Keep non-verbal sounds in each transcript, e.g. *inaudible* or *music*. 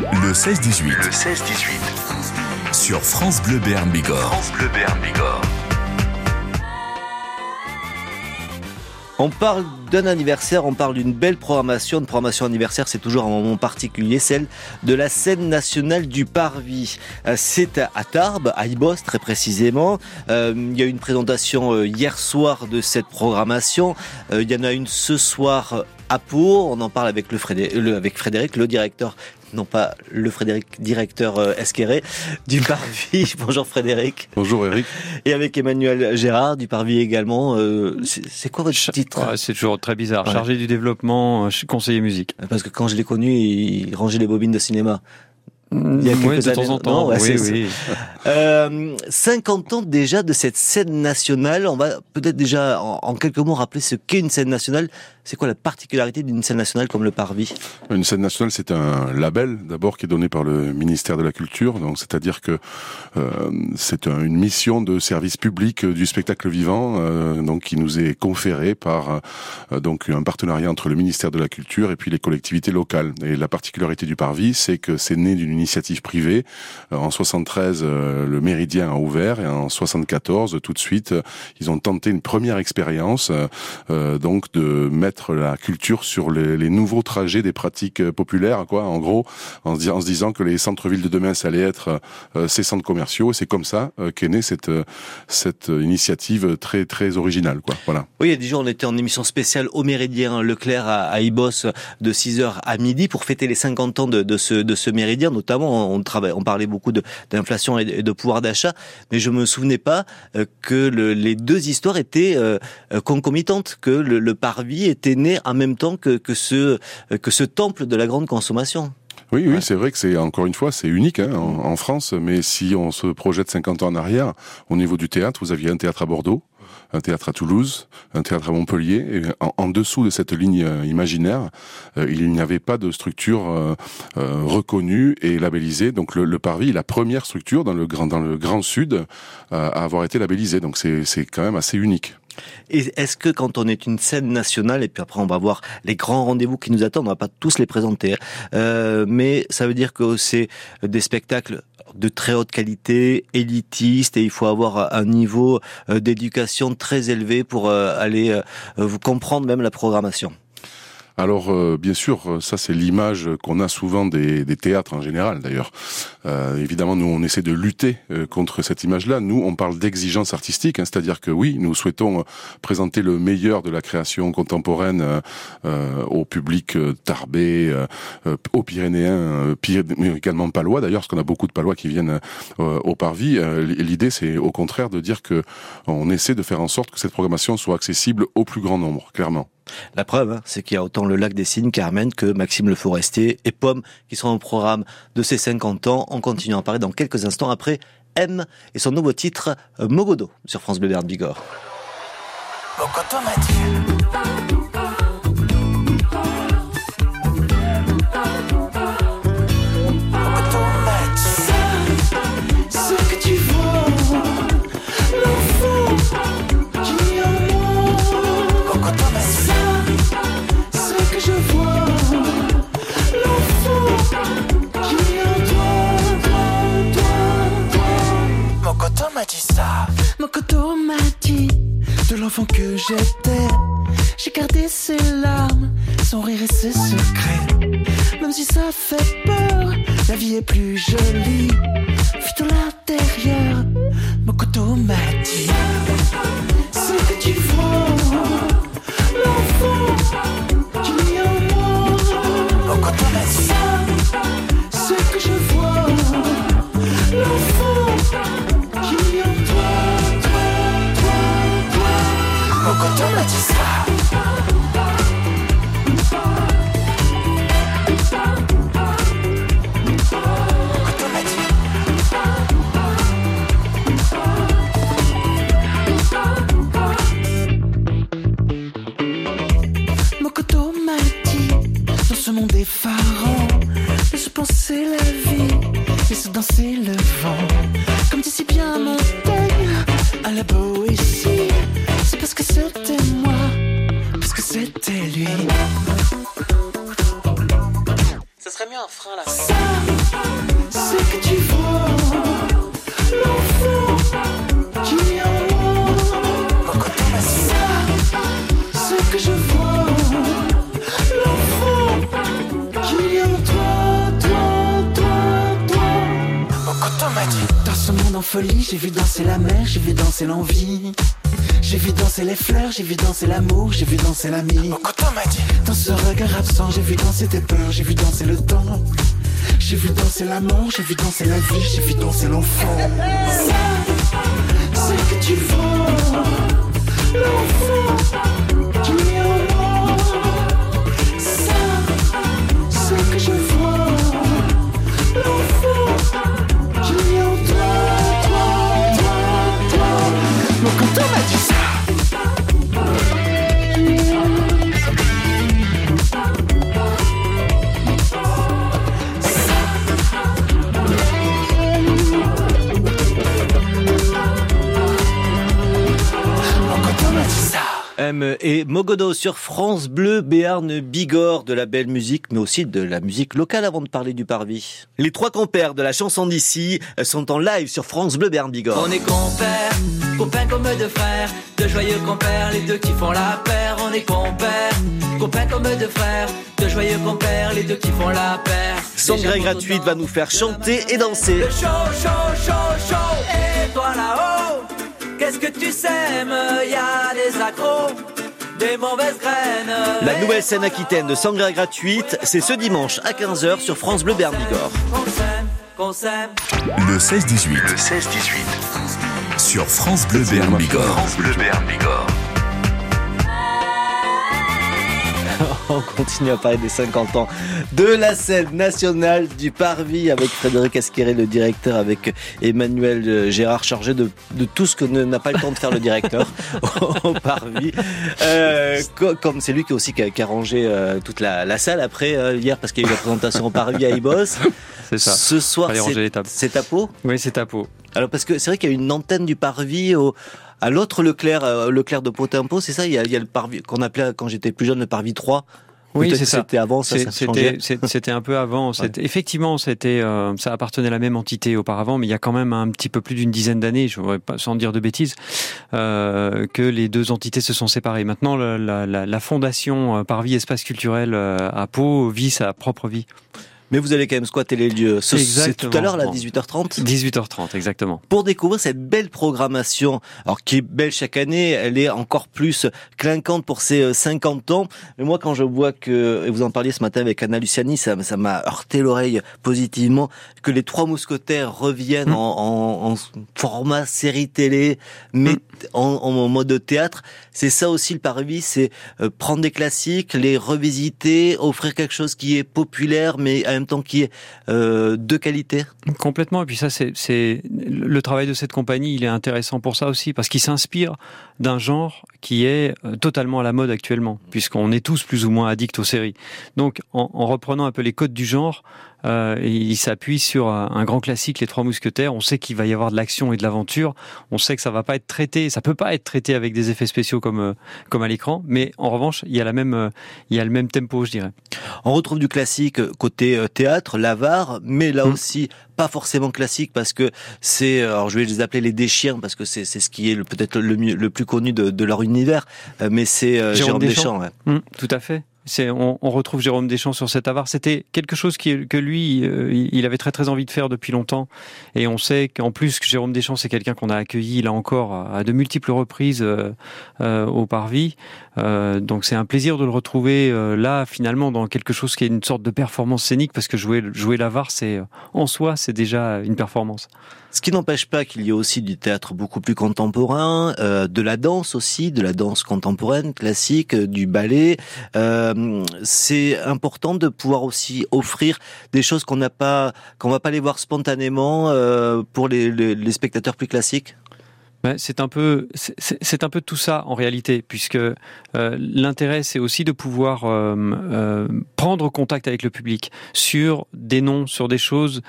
Le 16-18. Le 16-18. Sur France Bleu Béarn Bigorre. France Bleu Bigorre. On parle d'un anniversaire, on parle d'une belle programmation. Une programmation anniversaire, c'est toujours un moment particulier, celle de la scène nationale du Parvis. Euh, c'est à Tarbes, à Ibos très précisément. Euh, il y a eu une présentation euh, hier soir de cette programmation. il y en a une ce soir à Pau. On en parle avec, le Frédéric, le, avec Frédéric, le directeur non pas le Frédéric, directeur euh, Esqueré du Parvis. *laughs* Bonjour Frédéric. Bonjour Eric. Et avec Emmanuel Gérard du Parvis également. Euh, c'est quoi votre titre C'est toujours très bizarre. Chargé du développement, euh, conseiller musique. Parce que quand je l'ai connu, il rangeait les bobines de cinéma. Il y a quelques de temps en temps. oui, oui. Euh, 50 ans déjà de cette scène nationale. On va peut-être déjà en, quelques mots rappeler ce qu'est une scène nationale. C'est quoi la particularité d'une scène nationale comme le Parvis? Une scène nationale, c'est un label d'abord qui est donné par le ministère de la Culture. Donc, c'est-à-dire que euh, c'est une mission de service public du spectacle vivant, euh, donc qui nous est conférée par euh, donc un partenariat entre le ministère de la Culture et puis les collectivités locales. Et la particularité du Parvis, c'est que c'est né d'une initiative privée. Euh, en 73, euh, le Méridien a ouvert et en 74, tout de suite, ils ont tenté une première expérience, euh, donc de mettre la culture sur les, nouveaux trajets des pratiques populaires, quoi. En gros, en se, disant que les centres-villes de demain, ça allait être ces centres commerciaux. C'est comme ça qu'est née cette cette initiative très très originale, quoi. Voilà. Oui, il y a jours, on était en émission spéciale au Méridien Leclerc à, Ibos de 6h à midi pour fêter les 50 ans de, de ce de ce Méridien, notamment, on, travaille, on parlait beaucoup d'inflation et de pouvoir d'achat, mais je me souvenais pas euh, que le, les deux histoires étaient euh, euh, concomitantes, que le, le, parvis était né en même temps que, que, ce, que ce temple de la grande consommation. Oui, oui, c'est vrai que c'est encore une fois, c'est unique hein, en, en, France. Mais si on se projette 50 ans en arrière, au niveau du théâtre, vous aviez un théâtre à Bordeaux, un théâtre à Toulouse, un théâtre à Montpellier. Et en, dessous de cette ligne euh, imaginaire, euh, il n'y avait pas de structure euh, reconnue et labellisée. Donc le, le, Parvis est la première structure dans le grand, dans le Grand Sud à avoir été labellisée. Donc c'est quand même assez unique. Et est-ce que quand on est une scène nationale, et puis après on va voir les grands rendez-vous qui nous attendent, on va pas tous les présenter, hein, mais ça veut dire que c'est des spectacles de très haute qualité, élitistes, et il faut avoir un niveau euh, d'éducation très élevé pour euh, aller vous comprendre même la programmation. Alors euh, bien sûr, ça c'est l'image qu'on a souvent des, théâtres en général d'ailleurs. Euh, évidemment, nous on essaie de lutter euh, contre cette image-là. Nous on parle d'exigence artistique, hein, c'est-à-dire que oui, nous souhaitons présenter le meilleur de la création contemporaine au public tarbé, aux Pyrénéens, mais également palois d'ailleurs, parce qu'on a beaucoup de palois qui viennent au Parvis. L'idée c'est au contraire de dire que on essaie de faire en sorte que cette programmation soit accessible au plus grand nombre, clairement. La preuve, hein, c'est qu'il y a autant le lac des Cygnes, Carmen, que Maxime Le Forestier et Pomme qui sont au programme de ces 50 ans. On continue à en parler dans quelques instants après M et son nouveau titre euh, Mogodo sur France Bleu Bigorre. Ce monde effarant. Laisse penser la vie Laisse danser le vent. Comme dit si bien Montaigne À la Boétie C'est parce que c'était moi Parce que c'était lui. Serait mieux un frein là. Ça, c'est que tu vois l'enfant qui est en moi. Ça, c'est que je vois folie, j'ai vu danser la mer, j'ai vu danser l'envie. J'ai vu danser les fleurs, j'ai vu danser l'amour, j'ai vu danser l'ami. Dans ce regard absent, j'ai vu danser tes peurs, j'ai vu danser le temps. J'ai vu danser l'amour, j'ai vu danser la vie, j'ai vu danser l'enfant. C'est que tu vois l'enfant et Mogodo sur France Bleu, Béarn, Bigorre, de la belle musique, mais aussi de la musique locale avant de parler du parvis. Les trois compères de la chanson d'ici sont en live sur France Bleu, Béarn, Bigorre. On est compères, copains comme deux frères, de joyeux compères, les deux qui font la paire. On est compères, copains comme deux frères, de joyeux compères, les deux qui font la paire. Sangré gratuite va nous faire chanter et danser. Le chaud, chaud, chaud, chaud. Et toi là-haut, qu'est-ce que tu sèmes? Y a des accros, des mauvaises graines. La nouvelle scène aquitaine de Sangré gratuite, c'est ce dimanche à 15h sur France Bleu, s'aime. Le 16-18. Le 16-18. Sur France Bleu. France Béarn *laughs* On continue à parler des 50 ans de la scène nationale du Parvis avec Frédéric Asqueré, le directeur, avec Emmanuel euh, Gérard, chargé de, de tout ce que n'a pas le temps de faire le directeur *laughs* au Parvis. Euh, co- comme c'est lui qui aussi qui a, qui a rangé euh, toute la, la salle après euh, hier parce qu'il y a eu la présentation au Parvis à Ibos. C'est ça. Ce soir, c'est à Pau? Oui, c'est ta peau. Alors parce que c'est vrai qu'il y a une antenne du Parvis au à l'autre Leclerc, euh, Leclerc de Potempo, c'est ça? Il y a, il y a le Parvis qu'on appelait quand j'étais plus jeune le Parvis 3. Oui, c'est ça. C'était avant, ça, ça C'était un peu avant. *laughs* Effectivement, c'était euh, ça appartenait à la même entité auparavant, mais il y a quand même un petit peu plus d'une dizaine d'années, je voudrais pas sans dire de bêtises, euh, que les deux entités se sont séparées. Maintenant, la, la- fondation Parvis Espace Culturel à Pau vit sa propre vie. Mais vous allez quand même squatter les lieux. Ce- C'est tout à l'heure, là, Exactement. 18h30. 18h30, exactement. Pour découvrir cette belle programmation, alors qui est belle chaque année, elle est encore plus clinquante pour ses euh, 50 ans. Mais moi, quand je vois que, et vous en parliez ce matin avec Anna Luciani, ça ça m'a heurté l'oreille positivement, que les trois mousquetaires reviennent Mm. en, en- en format série télé, mais en, en mode théâtre. C'est ça aussi le parvis, c'est euh, prendre des classiques, les revisiter, offrir quelque chose qui est populaire, mais même temps qui est euh, de qualité. Complètement. Et puis ça, c'est le travail de cette compagnie. Il est intéressant pour ça aussi parce qu'il s'inspire d'un genre qui est euh, totalement à la mode actuellement, puisqu'on est tous plus ou moins addicts aux séries. Donc, en reprenant un peu les codes du genre, euh, il s'appuie sur un, grand classique, Les Trois Mousquetaires. On sait qu'il va y avoir de l'action et de l'aventure. On sait que ça va pas être traité, ça peut pas être traité avec des effets spéciaux comme euh, comme à l'écran. Mais en revanche, il y a la même euh, il y a le même tempo, je dirais. On retrouve du classique côté théâtre, l'avare, mais là Mm. aussi pas forcément classique parce que c'est, alors je vais les appeler les déchiens parce que c'est c'est ce qui est peut-être le mieux, le plus connu de, de leur univers, mais c'est Jérôme Jérôme Deschamps. ouais. Mm, tout à fait. On, retrouve Jérôme Deschamps sur cet avare. C'était quelque chose que lui, euh, il avait très très envie de faire depuis longtemps. Et on sait qu'en plus que Jérôme Deschamps, c'est quelqu'un qu'on a accueilli là encore à de multiples reprises euh, euh, au Parvis. Euh, donc c'est un plaisir de le retrouver euh, là finalement dans quelque chose qui est une sorte de performance scénique parce que jouer jouer l'avare, c'est euh, en soi c'est déjà une performance. Ce qui n'empêche pas qu'il y ait aussi du théâtre beaucoup plus contemporain, de la danse aussi, de la danse contemporaine, classique, du ballet. C'est important de pouvoir aussi offrir des choses qu'on n'a pas, qu'on va pas les voir spontanément pour les spectateurs plus classiques. Ben, c'est un peu, c'est- un peu tout ça en réalité, puisque euh, l'intérêt c'est aussi de pouvoir euh, euh, prendre contact avec le public sur des noms, sur des choses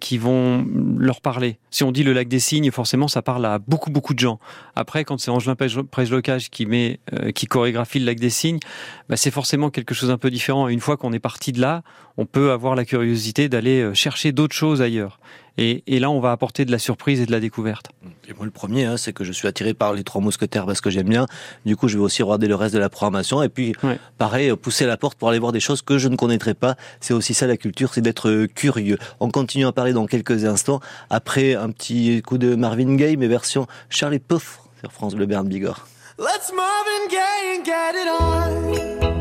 qui vont leur parler. Si on dit le lac des Cygnes, forcément ça parle à beaucoup beaucoup de gens. Après, quand c'est Angelin Prejlocage qui met, qui chorégraphie le lac des Cygnes, ben, c'est forcément quelque chose un peu différent. Une fois qu'on est parti de là, on peut avoir la curiosité d'aller chercher d'autres choses ailleurs. Et, là, on va apporter de la surprise et de la découverte. Et moi, le premier, hein, c'est que je suis attiré par les trois mousquetaires parce que j'aime bien. Du coup, je vais aussi regarder le reste de la programmation. Et puis, pareil, pousser la porte pour aller voir des choses que je ne connaîtrais pas. C'est aussi ça la culture, c'est d'être euh, curieux. On continue à parler dans quelques instants. Après un petit coup de Marvin Gaye, mais version Charlie Puth sur France Bleu Bern Bigorre. Let's Marvin Gaye and get it on.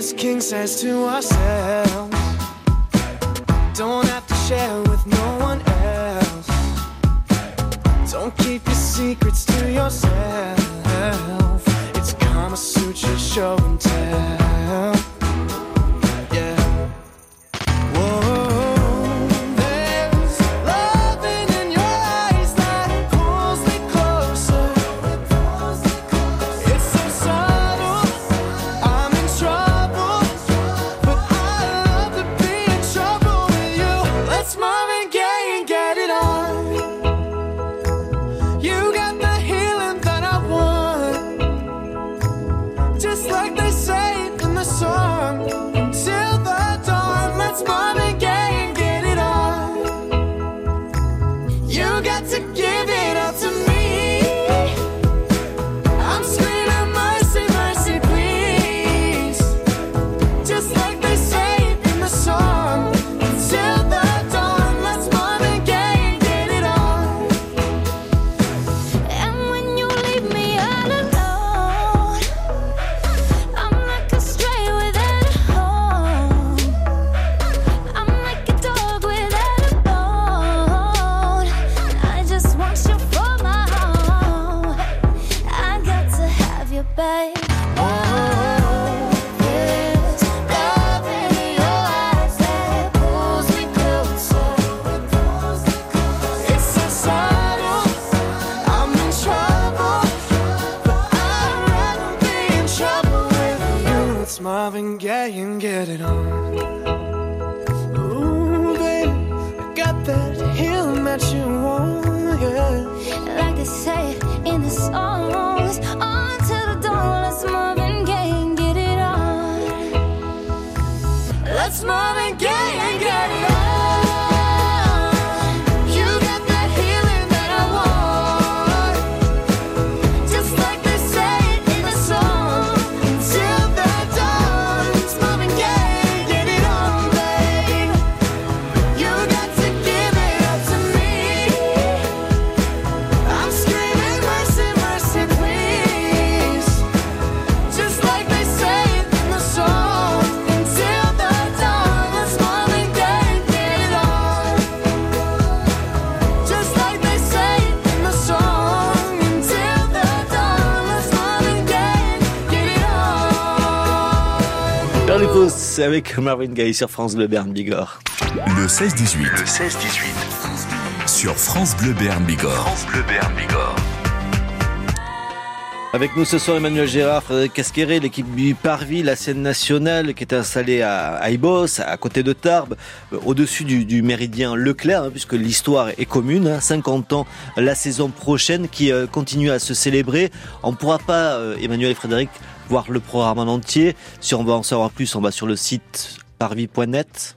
This king says to ourselves. Don't have to share with no one else. Don't keep your secrets to yourself. It's Kama Sutra show and tell. like they say in the song. Till the dawn, let's mom again. can get it on. Ooh, babe, I got that healing that you want, yeah. Like they say in the songs, on till the dawn, let's move and get, it on. Let's move and get avec Marvin Gaye sur France Bleu Bern Bigorre. Le 16-18. Le 16-18. Sur France Bleu Bern Bigorre. France Bleu Bigorre. Avec nous ce soir Emmanuel Gérard, Frédéric Casqueret, l'équipe du Parvis, la scène nationale qui est installée à Ibos, à côté de Tarbes, euh, au-dessus du, méridien Leclerc, hein, puisque l'histoire est commune. 50 hein. ans la saison prochaine qui euh, continue à se célébrer. On ne pourra pas, euh, Emmanuel et Frédéric, voir le programme en entier. Si on veut en savoir plus, on va sur le site parvis.net.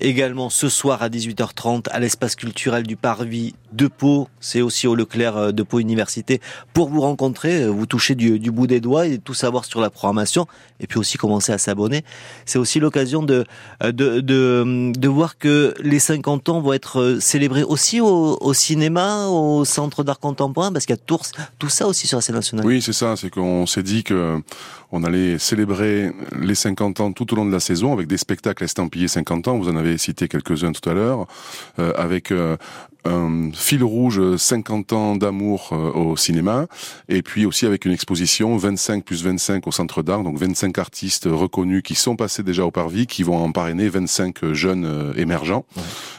Également ce soir à 18h30 à l'espace culturel du Parvis de Pau, c'est aussi au Leclerc euh, de Pau Université, pour vous rencontrer, euh, vous toucher du, bout des doigts et tout savoir sur la programmation, et puis aussi commencer à s'abonner. C'est aussi l'occasion de, euh, de, de, voir que les 50 ans vont être célébrés aussi au, cinéma, au centre d'art contemporain, parce qu'il y a tout, tout ça aussi sur la scène nationale. Oui, c'est ça, c'est qu'on s'est dit que on allait célébrer les 50 ans tout au long de la saison avec des spectacles estampillés 50 ans, vous en avez cité quelques-uns tout à l'heure, avec un fil rouge 50 ans d'amour au cinéma, et puis aussi avec une exposition 25 plus 25 au Centre d'Art, donc 25 artistes reconnus qui sont passés déjà au Parvis, qui vont en parrainer 25 jeunes émergents.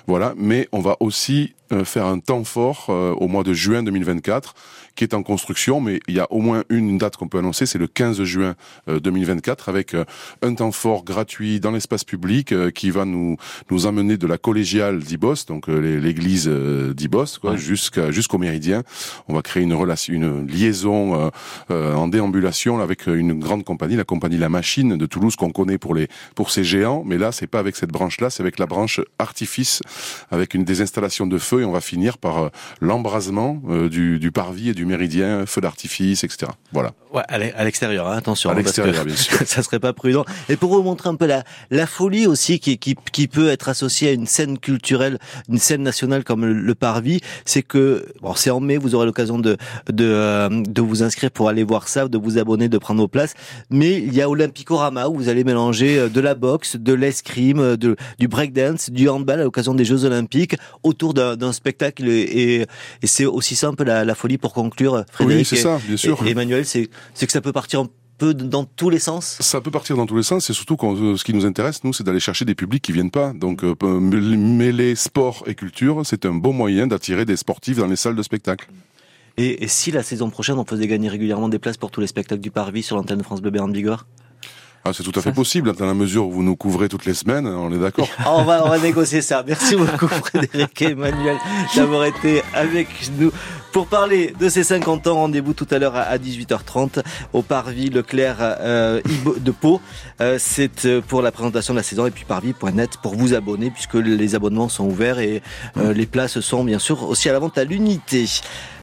Voilà, mais on va aussi faire un temps fort au mois de juin 2024 qui est en construction, mais il y a au moins une date qu'on peut annoncer, c'est le 15 juin 2024, avec un temps fort gratuit dans l'espace public qui va nous nous amener de la collégiale d'Ibos, donc l'église d'Ibos, quoi, jusqu'à jusqu'au Méridien. On va créer une relation, une liaison en déambulation avec une grande compagnie, la compagnie La Machine de Toulouse qu'on connaît pour les pour ses géants, mais là c'est pas avec cette branche-là, c'est avec la branche artifice, avec une des installations de feu et on va finir par l'embrasement du, du parvis et du méridien, feu d'artifice, etc. Voilà. Ouais, à l'extérieur, hein, attention. À l'extérieur, bien sûr. *laughs* ça serait pas prudent. Et pour vous montrer un peu la, la folie aussi qui, qui, qui peut être associée à une scène culturelle, une scène nationale comme le, Parvis, c'est que, bon, c'est en mai, vous aurez l'occasion de, de, euh, de vous inscrire pour aller voir ça, de vous abonner, de prendre vos places. Mais il y a Olympicorama où vous allez mélanger euh, de la boxe, de l'escrime, euh, de, du breakdance, du handball à l'occasion des Jeux Olympiques autour d'un spectacle et, et, c'est aussi simple la, la folie pour conclure oui, c'est ça, bien sûr. Emmanuel, c'est que ça peut partir un peu dans tous les sens? Ça peut partir dans tous les sens, et surtout quand, euh, ce qui nous intéresse, nous, c'est d'aller chercher des publics qui viennent pas. Donc, euh, mêler sport et culture, c'est un bon moyen d'attirer des sportifs dans les salles de spectacle. Et, si la saison prochaine, on faisait gagner régulièrement des places pour tous les spectacles du Parvis sur l'antenne de France Bleu Béarn Bigorre? Ah, c'est tout à fait possible, dans la mesure où vous nous couvrez toutes les semaines, on est d'accord. *laughs* On, va, on va négocier ça. Merci beaucoup *laughs* Frédéric et Emmanuel d'avoir été avec nous. Pour parler de ces 50 ans, rendez-vous tout à l'heure à 18h30 au Parvis Leclerc euh, de Pau. Euh, c'est euh, pour la présentation de la saison et puis parvis.net pour vous abonner puisque les abonnements sont ouverts et les places sont bien sûr aussi à la vente à l'unité.